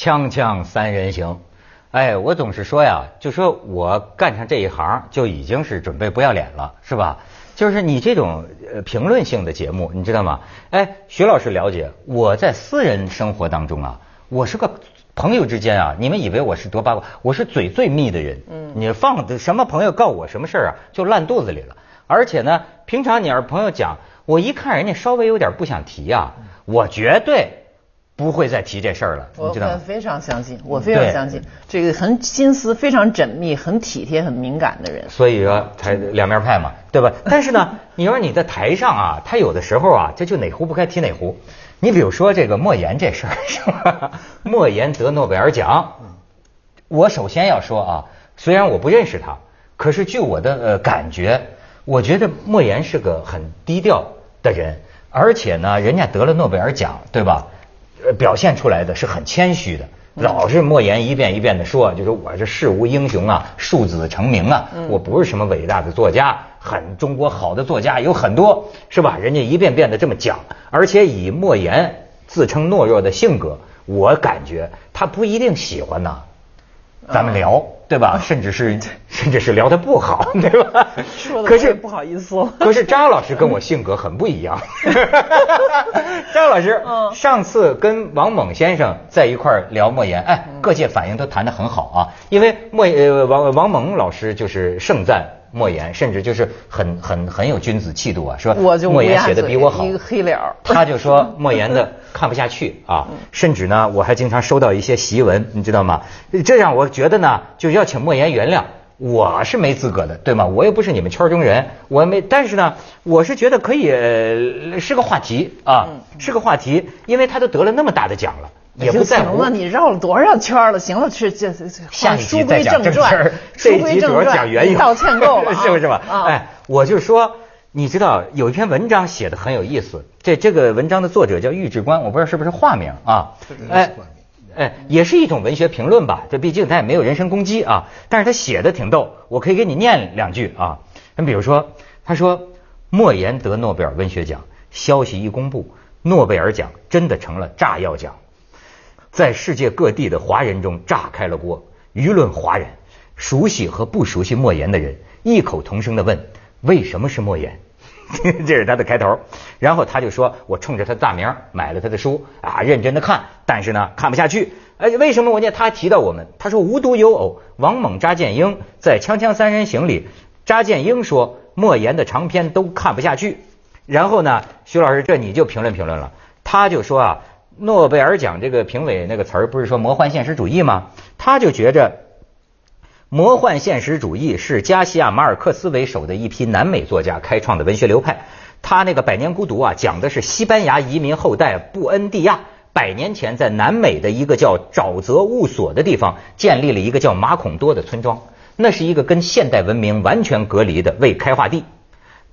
锵锵三人行，哎，我总是说呀，就说我干上这一行就已经是准备不要脸了，是吧？就是你这种呃评论性的节目，你知道吗？哎，徐老师了解我在私人生活当中啊，我是个朋友之间啊，你们以为我是多八卦，我是嘴最密的人。嗯，你放的什么朋友告我什么事儿啊，就烂肚子里了。而且呢，平常你要是朋友讲，我一看人家稍微有点不想提啊，我绝对。不会再提这事儿了，我非常相信，我非常相信这个很心思非常缜密、很体贴、很敏感的人。所以说，才两面派嘛，对吧？但是呢，你说你在台上啊，他有的时候啊，这就哪壶不开提哪壶。你比如说这个莫言这事儿，是吧？莫言得诺贝尔奖，我首先要说啊，虽然我不认识他，可是据我的呃感觉，我觉得莫言是个很低调的人，而且呢，人家得了诺贝尔奖，对吧？呃，表现出来的是很谦虚的，老是莫言一遍一遍的说，就说我这世无英雄啊，庶子成名啊，我不是什么伟大的作家，很中国好的作家有很多，是吧？人家一遍遍的这么讲，而且以莫言自称懦弱的性格，我感觉他不一定喜欢呢。咱们聊，对吧？甚至是，甚至是聊得不好，对吧？说的可是不好意思。可是张老师跟我性格很不一样。张老师，上次跟王猛先生在一块聊莫言，哎，各界反应都谈得很好啊。因为莫呃王王猛老师就是盛赞。莫言甚至就是很很很有君子气度啊，说莫言写的比我好，一个黑脸他就说 莫言的看不下去啊，甚至呢，我还经常收到一些檄文，你知道吗？这让我觉得呢，就要请莫言原谅，我是没资格的，对吗？我又不是你们圈中人，我没，但是呢，我是觉得可以是个话题啊，是个话题，因为他都得了那么大的奖了。也不在乎。你绕了多少圈了？行了，是这这下一集再讲正传。这一集主要讲缘由。道歉够了，是不是吧？哎，我就说，你知道有一篇文章写的很有意思。这这个文章的作者叫玉志观，我不知道是不是化名啊？哎哎，也是一种文学评论吧。这毕竟他也没有人身攻击啊。但是他写的挺逗，我可以给你念两句啊。你比如说，他说莫言得诺贝尔文学奖，消息一公布，诺贝尔奖真的成了炸药奖。在世界各地的华人中炸开了锅，舆论哗然。熟悉和不熟悉莫言的人异口同声的问：“为什么是莫言？” 这是他的开头。然后他就说：“我冲着他的大名买了他的书啊，认真的看，但是呢看不下去。哎，为什么？我念他提到我们，他说无独有偶，王猛、查建英在《锵锵三人行》里，查建英说莫言的长篇都看不下去。然后呢，徐老师，这你就评论评论了。他就说啊。诺贝尔奖这个评委那个词儿不是说魔幻现实主义吗？他就觉着魔幻现实主义是加西亚马尔克斯为首的一批南美作家开创的文学流派。他那个《百年孤独》啊，讲的是西班牙移民后代布恩蒂亚百年前在南美的一个叫沼泽雾所的地方建立了一个叫马孔多的村庄，那是一个跟现代文明完全隔离的未开化地。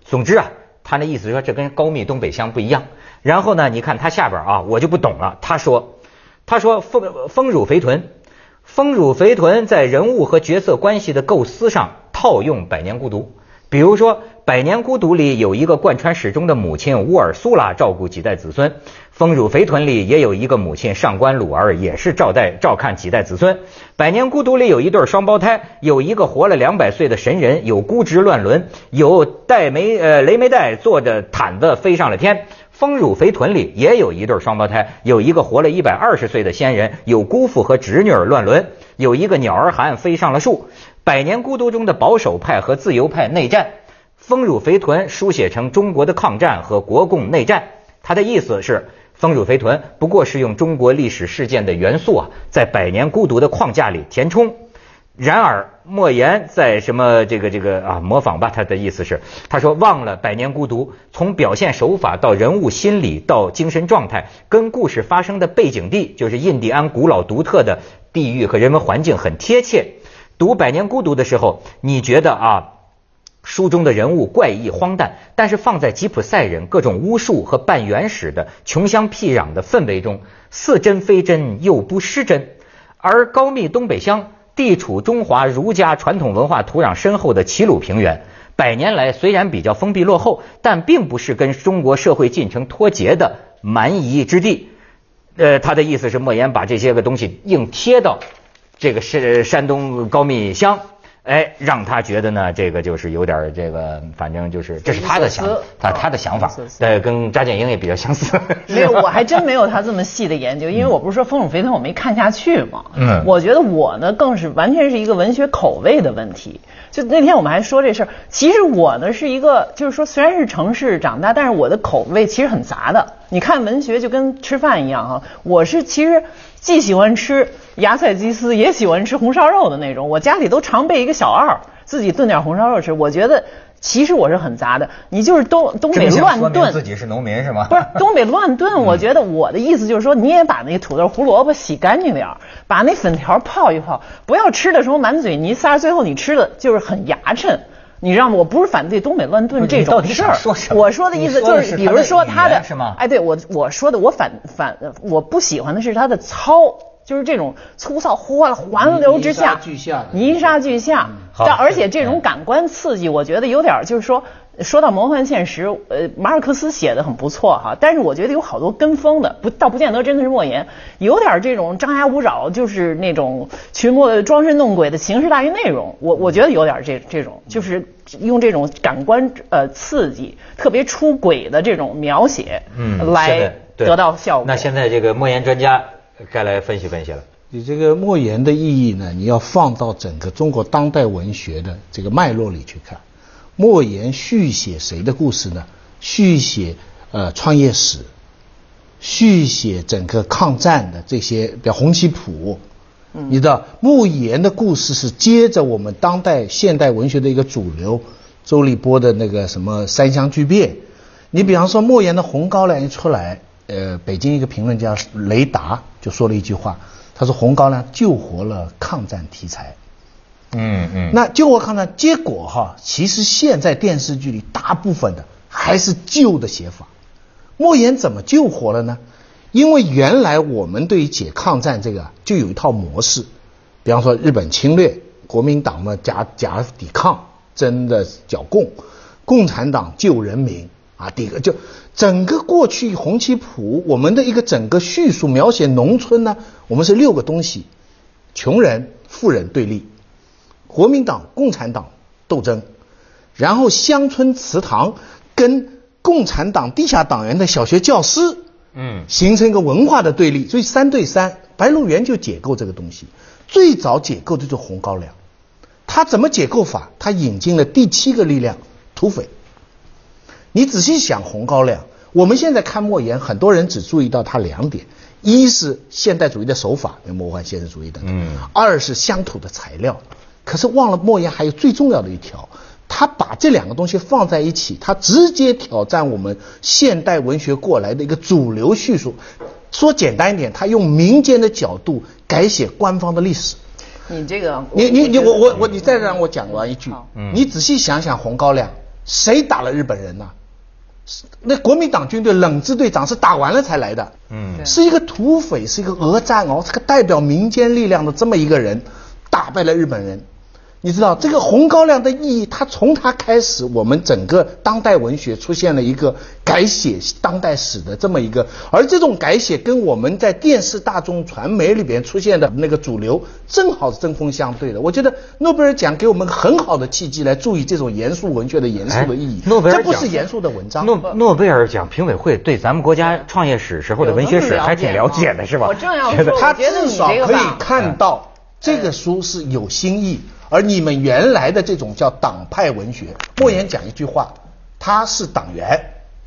总之啊，他那意思说这跟高密东北乡不一样。然后呢？你看他下边啊，我就不懂了。他说：“他说丰丰乳肥臀，丰乳肥臀在人物和角色关系的构思上套用《百年孤独》。比如说，《百年孤独》里有一个贯穿始终的母亲乌尔苏拉照顾几代子孙，《丰乳肥臀》里也有一个母亲上官鲁儿也是照代照看几代子孙。《百年孤独》里有一对双胞胎，有一个活了两百岁的神人，有孤直乱伦，有戴梅呃雷梅戴坐着毯子飞上了天。丰乳肥臀里也有一对双胞胎，有一个活了一百二十岁的仙人，有姑父和侄女儿乱伦，有一个鸟儿寒飞上了树。百年孤独中的保守派和自由派内战，丰乳肥臀书写成中国的抗战和国共内战。他的意思是，丰乳肥臀不过是用中国历史事件的元素啊，在百年孤独的框架里填充。然而，莫言在什么这个这个啊模仿吧？他的意思是，他说忘了《百年孤独》，从表现手法到人物心理到精神状态，跟故事发生的背景地，就是印第安古老独特的地域和人文环境很贴切。读《百年孤独》的时候，你觉得啊，书中的人物怪异荒诞，但是放在吉普赛人各种巫术和半原始的穷乡僻壤的氛围中，似真非真又不失真，而高密东北乡。地处中华儒家传统文化土壤深厚的齐鲁平原，百年来虽然比较封闭落后，但并不是跟中国社会进程脱节的蛮夷之地。呃，他的意思是莫言把这些个东西硬贴到这个是山东高密乡。哎，让他觉得呢，这个就是有点这个，反正就是这是他的想，他他的想法，对，跟扎建英也比较相似。没有，我还真没有他这么细的研究，因为我不是说《丰乳肥臀》我没看下去嘛。嗯。我觉得我呢，更是完全是一个文学口味的问题。就那天我们还说这事儿，其实我呢是一个，就是说虽然是城市长大，但是我的口味其实很杂的。你看文学就跟吃饭一样哈，我是其实。既喜欢吃芽菜鸡丝，也喜欢吃红烧肉的那种。我家里都常备一个小二，自己炖点红烧肉吃。我觉得其实我是很杂的。你就是东东北乱炖，自己是农民是吗？不是东北乱炖。我觉得我的意思就是说，你也把那个土豆胡萝卜洗干净点把那粉条泡一泡，不要吃的时候满嘴泥沙，最后你吃的就是很牙碜。你知道吗？我不是反对东北乱炖这种事儿。我说的意思就是，比如说他的，哎，对我我说的，我反反我不喜欢的是他的糙，就是这种粗糙，哗环流之下，泥沙俱下。但而且这种感官刺激，我觉得有点就是说。说到魔幻现实，呃，马尔克斯写的很不错哈，但是我觉得有好多跟风的，不倒不见得真的是莫言，有点这种张牙舞爪，就是那种群魔装神弄鬼的形式大于内容，我我觉得有点这这种，就是用这种感官呃刺激，特别出轨的这种描写，嗯，来得到效果。那现在这个莫言专家该来分析分析了。你这个莫言的意义呢，你要放到整个中国当代文学的这个脉络里去看。莫言续写谁的故事呢？续写呃创业史，续写整个抗战的这些，比如红旗谱。嗯，你知道莫言的故事是接着我们当代现代文学的一个主流，周立波的那个什么三湘巨变。你比方说莫言的《红高粱》一出来，呃，北京一个评论家雷达就说了一句话，他说《红高粱》救活了抗战题材。嗯嗯，那救活抗战结果哈，其实现在电视剧里大部分的还是旧的写法。莫言怎么救活了呢？因为原来我们对于解抗战这个就有一套模式，比方说日本侵略，国民党嘛假假抵抗，真的剿共，共产党救人民啊，第一个就整个过去红旗谱，我们的一个整个叙述描写农村呢，我们是六个东西，穷人富人对立。国民党、共产党斗争，然后乡村祠堂跟共产党地下党员的小学教师，嗯，形成一个文化的对立，所以三对三，白鹿原就解构这个东西。最早解构的就是红高粱，他怎么解构法？他引进了第七个力量——土匪。你仔细想，红高粱，我们现在看莫言，很多人只注意到他两点：一是现代主义的手法，魔幻现实主义的；嗯，二是乡土的材料。可是忘了莫言还有最重要的一条，他把这两个东西放在一起，他直接挑战我们现代文学过来的一个主流叙述。说简单一点，他用民间的角度改写官方的历史。你这个，你你你我我我，你再让我讲完一句。嗯。你仔细想想，红高粱谁打了日本人呢？那国民党军队冷支队长是打完了才来的。嗯。是一个土匪，是一个讹战哦，是个代表民间力量的这么一个人，打败了日本人。你知道这个红高粱的意义？它从它开始，我们整个当代文学出现了一个改写当代史的这么一个，而这种改写跟我们在电视大众传媒里边出现的那个主流正好是针锋相对的。我觉得诺贝尔奖给我们很好的契机来注意这种严肃文学的严肃的意义。诺贝尔这不是严肃的文章。诺诺贝尔奖评委会对咱们国家创业史时候的文学史还挺了解的，是吧？我正要说，他至少可以看到这个书是有新意。而你们原来的这种叫党派文学，莫言讲一句话，他是党员，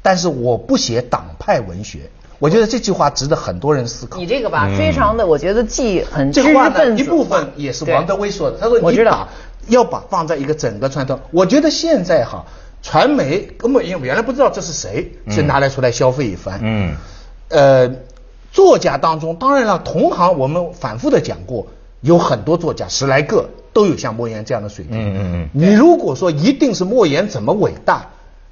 但是我不写党派文学。我觉得这句话值得很多人思考。你这个吧，非常的，我觉得既很这话呢，一部分也是王德威说的。他说你把要把放在一个整个传统。我觉得现在哈，传媒根本因为原来不知道这是谁，是拿来出来消费一番。嗯。呃，作家当中，当然了，同行我们反复的讲过，有很多作家，十来个。都有像莫言这样的水平。嗯嗯嗯。你如果说一定是莫言怎么伟大，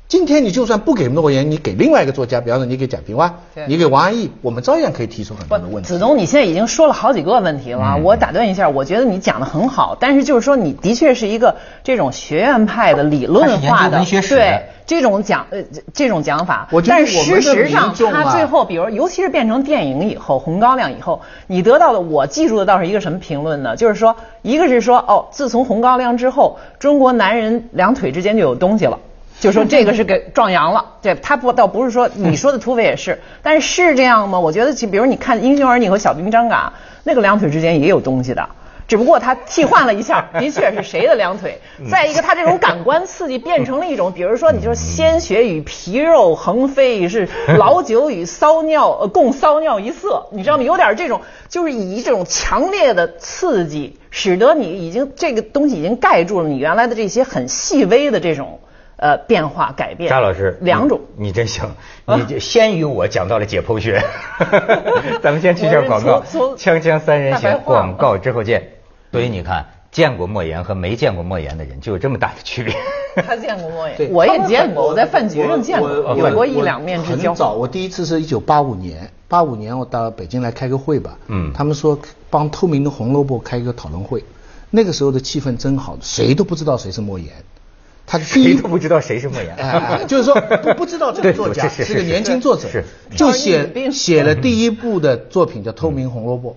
今天你就算不给诺言，你给另外一个作家，比方说你给蒋平湾对，你给王安忆，我们照样可以提出很多的问题。子东，你现在已经说了好几个问题了，我打断一下，我觉得你讲的很好，但是就是说你的确是一个这种学院派的理论化的文学史对这种讲呃这这种讲法，我觉得但是我们的事实上他最后，比如尤其是变成电影以后，《红高粱》以后，你得到的我记住的倒是一个什么评论呢？就是说，一个是说哦，自从《红高粱》之后，中国男人两腿之间就有东西了。就说这个是给壮阳了，对他不倒不是说你说的土匪也是，但是是这样吗？我觉得，比如你看《英雄儿女》和《小兵张嘎》，那个两腿之间也有东西的，只不过他替换了一下，的确是谁的两腿。再一个，他这种感官刺激变成了一种，比如说你说鲜血与皮肉横飞，是老酒与骚尿呃共骚尿一色，你知道吗？有点这种，就是以这种强烈的刺激，使得你已经这个东西已经盖住了你原来的这些很细微的这种。呃，变化改变。张老师，两种，你真行，你就 先于我讲到了解剖学。咱们先去下广告，锵锵三人行，广告之后见。所以你看，见过莫言和没见过莫言的人就有这么大的区别。他见过莫言，我也见过，我在饭局上见过，有过一两面之交。很早，我第一次是一九八五年，八五年我到北京来开个会吧，嗯，他们说帮透明的红萝卜开一个讨论会，那个时候的气氛真好，谁都不知道谁是莫言。他 谁都不知道谁是莫言，哎，就是说不不知道这个作家是个年轻作者，是就写写了第一部的作品叫《透明红萝卜》，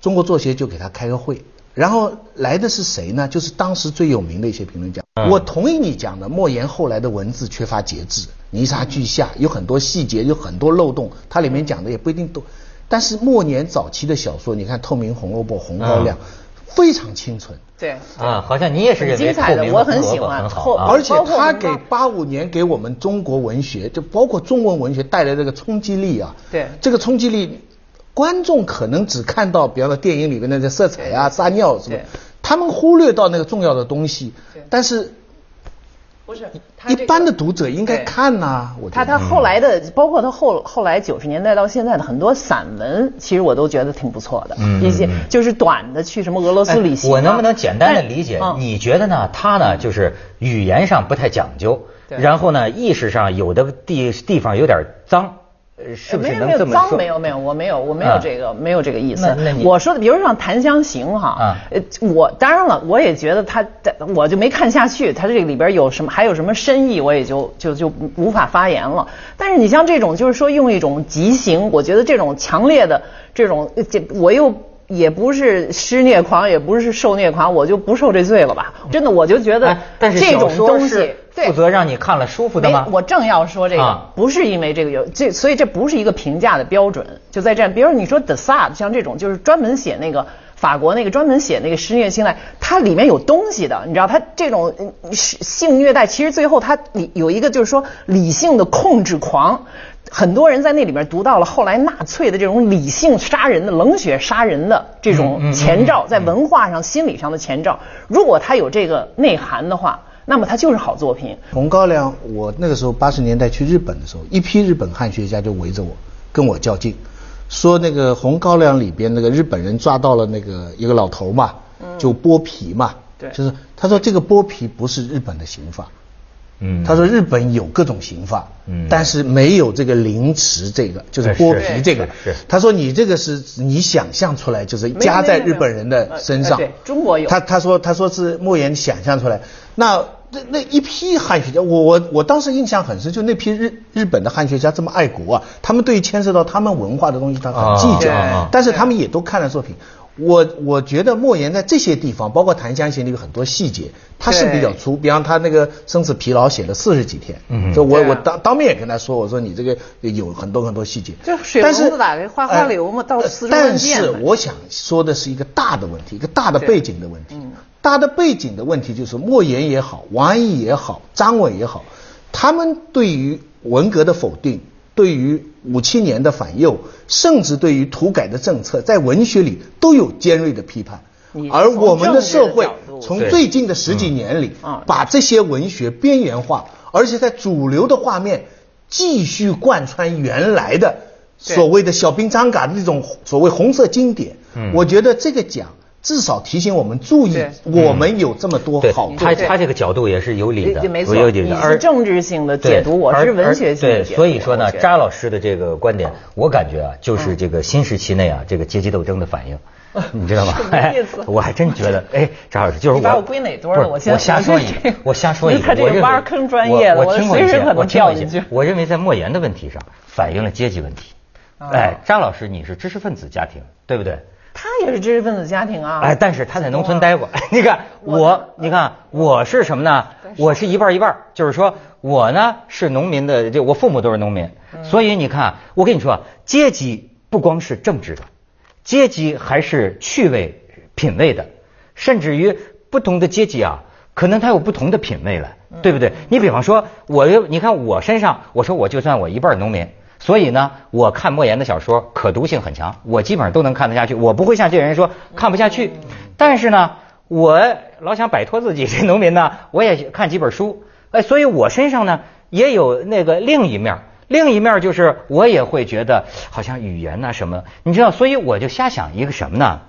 中国作协就给他开个会，然后来的是谁呢？就是当时最有名的一些评论家。我同意你讲的，莫言后来的文字缺乏节制，泥沙俱下，有很多细节，有很多漏洞，他里面讲的也不一定都。但是莫言早期的小说，你看《透明红萝卜》《红高粱》。非常清纯，对。啊，好像你也是精彩的，我很喜欢。好，而且他给八五年给我们中国文学，就包括中文文学带来这个冲击力啊，对。这个冲击力，观众可能只看到，比方说电影里面那些色彩啊、撒尿什么，他们忽略到那个重要的东西，但是。不是，一般的读者应该看呐。我他他后来的，包括他后后来九十年代到现在的很多散文，其实我都觉得挺不错的。一些就是短的，去什么俄罗斯旅行。我能不能简单的理解？你觉得呢？他呢，就是语言上不太讲究，然后呢，意识上有的地地方有点脏。呃，是不是能这么说？没有没有，我没有我没有这个没有这个意思。我说的，比如像《檀香刑》哈，呃，我当然了，我也觉得他，我就没看下去，他这个里边有什么，还有什么深意，我也就就就无法发言了。但是你像这种，就是说用一种极刑，我觉得这种强烈的这种，这我又。也不是施虐狂，也不是受虐狂，我就不受这罪了吧？真的，我就觉得这种东西负责让你看了舒服的吗？我正要说这个，不是因为这个有这，所以这不是一个评价的标准。就在这，比如你说 The Sad，像这种就是专门写那个法国那个专门写那个施虐性爱，它里面有东西的，你知道，它这种性虐待，其实最后它里有一个就是说理性的控制狂。很多人在那里面读到了后来纳粹的这种理性杀人的、冷血杀人的这种前兆，在文化上、心理上的前兆。如果他有这个内涵的话，那么他就是好作品。红高粱，我那个时候八十年代去日本的时候，一批日本汉学家就围着我，跟我较劲，说那个红高粱里边那个日本人抓到了那个一个老头嘛，就剥皮嘛，对，就是他说这个剥皮不是日本的刑法。嗯，他说日本有各种刑法，嗯，但是没有这个凌迟这个，就是剥皮这个。是，他说你这个是你想象出来，就是加在日本人的身上。对，中国有。他他说他说是莫言想象出来。那那那一批汉学家，我我我当时印象很深，就那批日日本的汉学家这么爱国啊，他们对于牵涉到他们文化的东西，他很计较，但是他们也都看了作品。我我觉得莫言在这些地方，包括《檀香刑》里有很多细节，他是比较粗。比方他那个生死疲劳写了四十几天，嗯，就我我当当面也跟他说，我说你这个有很多很多细节。就水龙子打的花花流嘛，到四十但是我想说的是一个大的问题，一个大的背景的问题。大的背景的问题就是莫言也好，王安忆也好，张伟也好，他们对于文革的否定。对于五七年的反右，甚至对于土改的政策，在文学里都有尖锐的批判。而我们的社会从最近的十几年里，把这些文学边缘化，而且在主流的画面继续贯穿原来的所谓的小兵张嘎的那种所谓红色经典。我觉得这个奖至少提醒我们注意，我们有这么多好处。他他这个角度也是有理的，对没错有理的。你是而政治性的解读我是文学性的对，解读所以说呢扎老师的这个观点，我感觉啊，就是这个新时期内啊，这个阶级斗争的反应。你知道吗？什么意思我还真觉得，哎，扎老师就是你把我归哪我现在我瞎说一我这个，我瞎说一个。他这个我挖坑专业了我我我听过一些，随时可能我听过一掉进去些。我认为在莫言的问题上反映了阶级问题。啊哎，张老师，你是知识分子家庭，对不对？他也是知识分子家庭啊。哎，但是他在农村待过。你看我我，你看我是什么呢？我是一半一半，就是说我呢是农民的，就我父母都是农民，所以你看，我跟你说，阶级不光是政治的，阶级还是趣味、品味的，甚至于不同的阶级啊，可能他有不同的品味了，对不对？你比方说，我又你看我身上，我说我就算我一半农民。所以呢，我看莫言的小说可读性很强，我基本上都能看得下去，我不会像这人说看不下去。但是呢，我老想摆脱自己这农民呢，我也看几本书，哎，所以我身上呢也有那个另一面，另一面就是我也会觉得好像语言呐、什么，你知道，所以我就瞎想一个什么呢？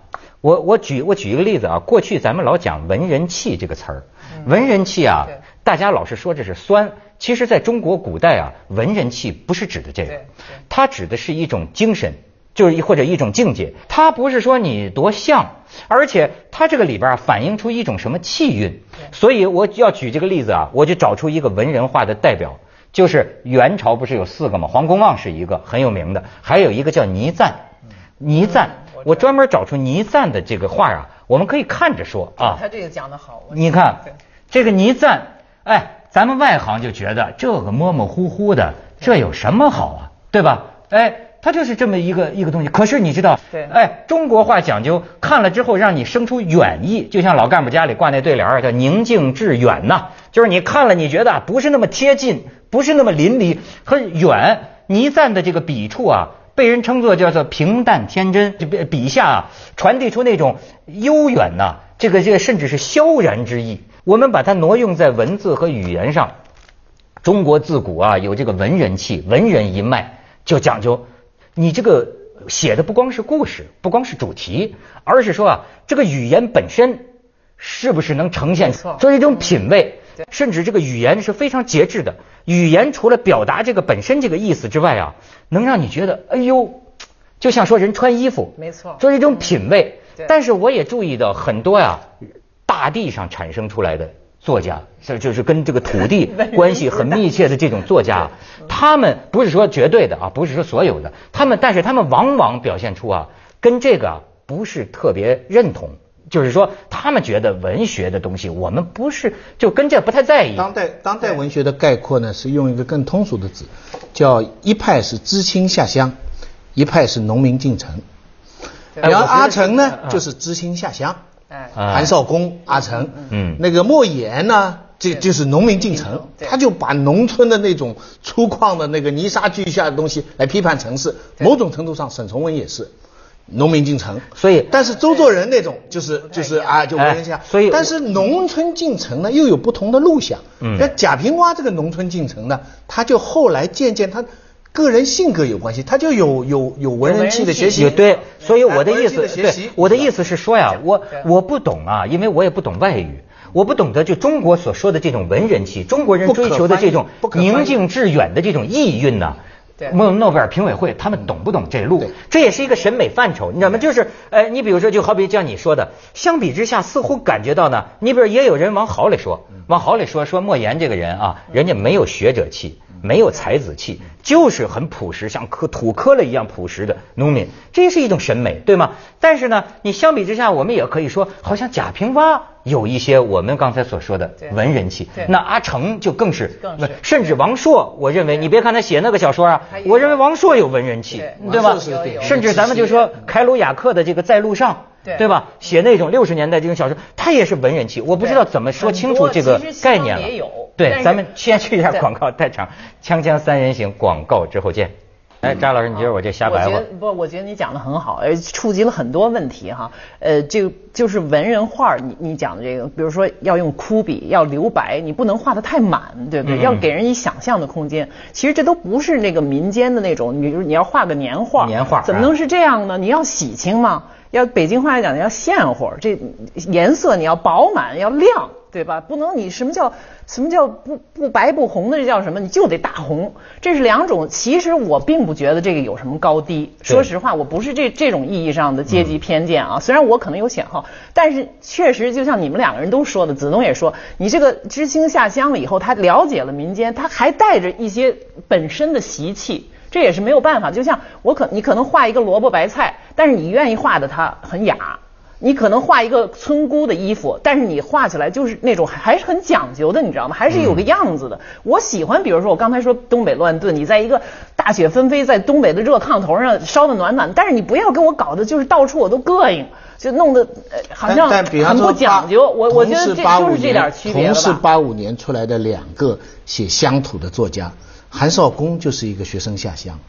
我我举我举一个例子啊，过去咱们老讲文人气这个词儿，文人气啊对，大家老是说这是酸，其实在中国古代啊，文人气不是指的这个它指的是一种精神，就是或者一种境界。它不是说你多像，而且它这个里边啊反映出一种什么气韵。所以我要举这个例子啊，我就找出一个文人画的代表，就是元朝不是有四个吗？黄公望是一个很有名的，还有一个叫倪瓒。倪瓒，我专门找出倪瓒的这个画啊，我们可以看着说啊。他这个讲的好。你看这个倪瓒，哎，咱们外行就觉得这个模模糊糊的，这有什么好啊？对吧？哎，它就是这么一个一个东西。可是你知道，对哎，中国话讲究看了之后让你生出远意，就像老干部家里挂那对联儿叫“宁静致远”呐，就是你看了你觉得不是那么贴近，不是那么淋漓，很远。倪瓒的这个笔触啊。被人称作叫做平淡天真，这笔笔下啊传递出那种悠远呐、这个这个甚至是萧然之意。我们把它挪用在文字和语言上，中国自古啊有这个文人气，文人一脉，就讲究你这个写的不光是故事，不光是主题，而是说啊这个语言本身是不是能呈现没错。这是一种品味，甚至这个语言是非常节制的。语言除了表达这个本身这个意思之外啊，能让你觉得哎呦，就像说人穿衣服，没错。这是一种品味。但是我也注意到很多呀，大地上产生出来的作家，这就是跟这个土地 关系很密切的这种作家，他们不是说绝对的啊，不是说所有的，他们但是他们往往表现出啊，跟这个啊不是特别认同。就是说，他们觉得文学的东西，我们不是就跟这不太在意。当代当代文学的概括呢，是用一个更通俗的字，叫一派是知青下乡，一派是农民进城。哎然后阿成呢，嗯就是知青下乡，韩少功、阿成，嗯。那个莫言呢，这就是农民进城，他就把农村的那种粗犷的那个泥沙俱下的东西来批判城市。某种程度上，沈从文也是。农民进城，所以但是周作人那种就是就是啊，就文人下哎，所以但是农村进城呢又有不同的路向。嗯。那贾平凹这个农村进城呢，他就后来渐渐他个人性格有关系，他就有有有文人气的学习。也对，所以我的意思，对我的意思是说呀，我我不懂啊，因为我也不懂外语，我不懂得就中国所说的这种文人气，中国人追求的这种宁静致远的这种意蕴呐。对诺诺贝尔评委会他们懂不懂这路？这也是一个审美范畴，你知道吗？就是，呃，你比如说，就好比像你说的，相比之下，似乎感觉到呢，你比如也有人往好里说，往好里说，说莫言这个人啊，人家没有学者气，没有才子气，就是很朴实，像磕土磕了一样朴实的农民，这是一种审美，对吗？但是呢，你相比之下，我们也可以说，好像贾平凹有一些我们刚才所说的文人气，那阿成就更是，更是甚至王朔，我认为你别看他写那个小说啊我认为王朔有文人气，对对吧？甚至咱们就说凯鲁亚克的这个在路上。对对吧？写那种六十年代这种小说，他也是文人气。我不知道怎么说清楚这个概念了。对咱们先去一下广告，太长。锵锵三人行，广告之后见。哎，张老师，你觉得我这瞎白话我觉得？不，我觉得你讲的很好，呃，触及了很多问题哈。呃，这个就是文人画，你你讲的这个，比如说要用枯笔，要留白，你不能画的太满，对不对？嗯要给人以想象的空间。其实这都不是那个民间的那种，你比如你要画个年画，年画怎么能是这样呢？你要喜庆嘛。要北京话来讲要现乎，这颜色你要饱满要亮，对吧？不能你什么叫什么叫不不白不红的，这叫什么？你就得大红。这是两种。其实我并不觉得这个有什么高低。说实话，我不是这这种意义上的阶级偏见啊。虽然我可能有显好，但是确实就像你们两个人都说的，子东也说，你这个知青下乡了以后，他了解了民间，他还带着一些本身的习气。这也是没有办法，就像我可你可能画一个萝卜白菜，但是你愿意画的它很雅；你可能画一个村姑的衣服，但是你画起来就是那种还是很讲究的，你知道吗？还是有个样子的。我喜欢，比如说我刚才说东北乱炖，你在一个大雪纷飞，在东北的热炕头上烧的暖暖，但是你不要给我搞的就是到处我都膈应，就弄得好像很不讲究。我我觉得这就是这点区别同是八五年出来的两个写乡土的作家。韩少功就是一个学生下乡，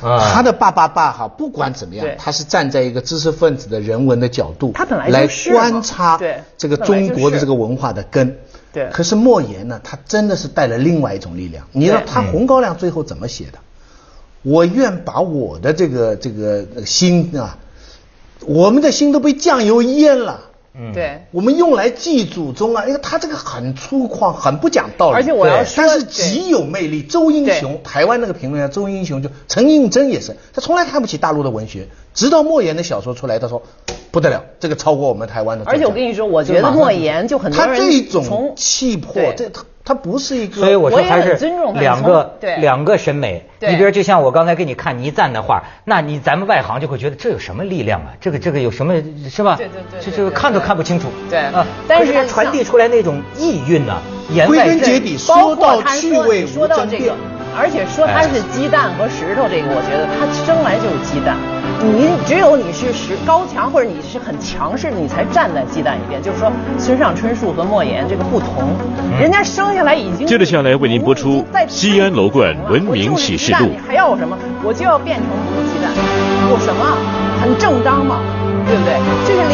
他的爸爸爸哈，不管怎么样，他是站在一个知识分子的人文的角度，他本来来观察这个中国的这个文化的根。对。可是莫言呢，他真的是带了另外一种力量。你知道他《红高粱》最后怎么写的？我愿把我的这个这个心啊，我们的心都被酱油淹了。嗯，对，我们用来祭祖宗啊，因为他这个很粗犷，很不讲道理，而且我要说，但是极有魅力。周英雄，台湾那个评论员周英雄就陈应真也是，他从来看不起大陆的文学，直到莫言的小说出来，他说不得了，这个超过我们台湾的。而且我跟你说，我觉得莫言就很多人他这种气魄，这他。他不是一个，所以我说还是两个两个审美。你比如就像我刚才给你看倪瓒的画，那你咱们外行就会觉得这有什么力量啊？这个这个有什么是吧？对对对，这这个看都看不清楚。对啊，但是传递出来那种意蕴呢，归根结底说到趣味说到这个，而且说它是鸡蛋和石头，这个我觉得它生来就是鸡蛋。你只有你是石高强，或者你是很强势的，你才站在鸡蛋一边。就是说，村上春树和莫言这个不同，人家生下来已经。接着下来为您播出《西安楼冠文明启示录》。你还要什么？我就要变成母鸡蛋，有什么？很正当嘛，对不对？这是两。